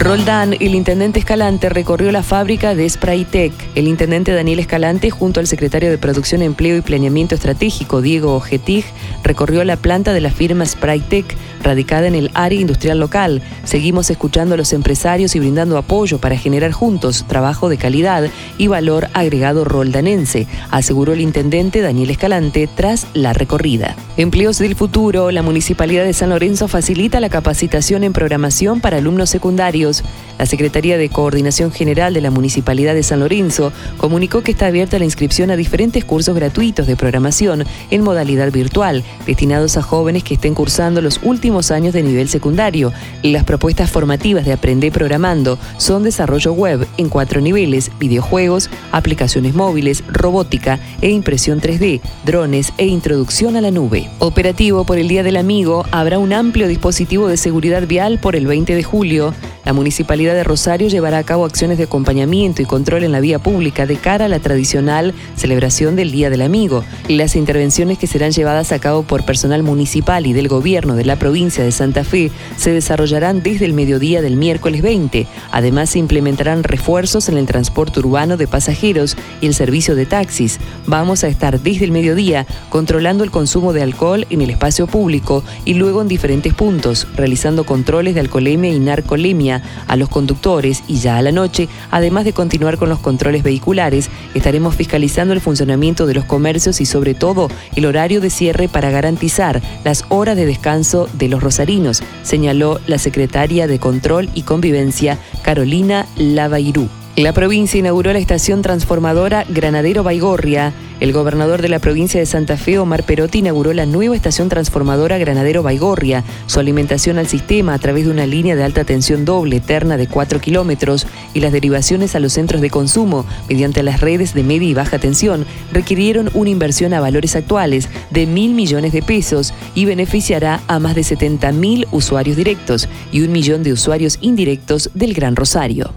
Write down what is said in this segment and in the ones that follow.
Roldán, el intendente Escalante, recorrió la fábrica de Spraytec. El intendente Daniel Escalante, junto al secretario de Producción, Empleo y Planeamiento Estratégico, Diego Ojetig, recorrió la planta de la firma Spraytec, radicada en el área industrial local. Seguimos escuchando a los empresarios y brindando apoyo para generar juntos trabajo de calidad y valor agregado roldanense, aseguró el intendente Daniel Escalante tras la recorrida. Empleos del futuro, la Municipalidad de San Lorenzo facilita la capacitación en programación para alumnos secundarios la Secretaría de Coordinación General de la Municipalidad de San Lorenzo comunicó que está abierta la inscripción a diferentes cursos gratuitos de programación en modalidad virtual, destinados a jóvenes que estén cursando los últimos años de nivel secundario. Las propuestas formativas de Aprender Programando son desarrollo web en cuatro niveles, videojuegos, aplicaciones móviles, robótica e impresión 3D, drones e introducción a la nube. Operativo por el Día del Amigo, habrá un amplio dispositivo de seguridad vial por el 20 de julio. La Municipalidad de Rosario llevará a cabo acciones de acompañamiento y control en la vía pública de cara a la tradicional celebración del Día del Amigo. Las intervenciones que serán llevadas a cabo por personal municipal y del gobierno de la provincia de Santa Fe se desarrollarán desde el mediodía del miércoles 20. Además, se implementarán refuerzos en el transporte urbano de pasajeros y el servicio de taxis. Vamos a estar desde el mediodía controlando el consumo de alcohol en el espacio público y luego en diferentes puntos, realizando controles de alcoholemia y narcolemia a los conductores y ya a la noche, además de continuar con los controles vehiculares, estaremos fiscalizando el funcionamiento de los comercios y sobre todo el horario de cierre para garantizar las horas de descanso de los rosarinos, señaló la secretaria de Control y Convivencia, Carolina Lavairú. La provincia inauguró la estación transformadora Granadero Baigorria. El gobernador de la provincia de Santa Fe, Omar Perotti, inauguró la nueva estación transformadora Granadero Baigorria. Su alimentación al sistema a través de una línea de alta tensión doble eterna de 4 kilómetros y las derivaciones a los centros de consumo mediante las redes de media y baja tensión requirieron una inversión a valores actuales de mil millones de pesos y beneficiará a más de 70 mil usuarios directos y un millón de usuarios indirectos del Gran Rosario.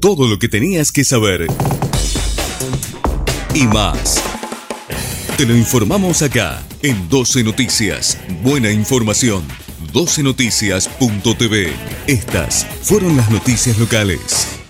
Todo lo que tenías que saber. Y más. Te lo informamos acá, en 12 Noticias. Buena información. 12noticias.tv. Estas fueron las noticias locales.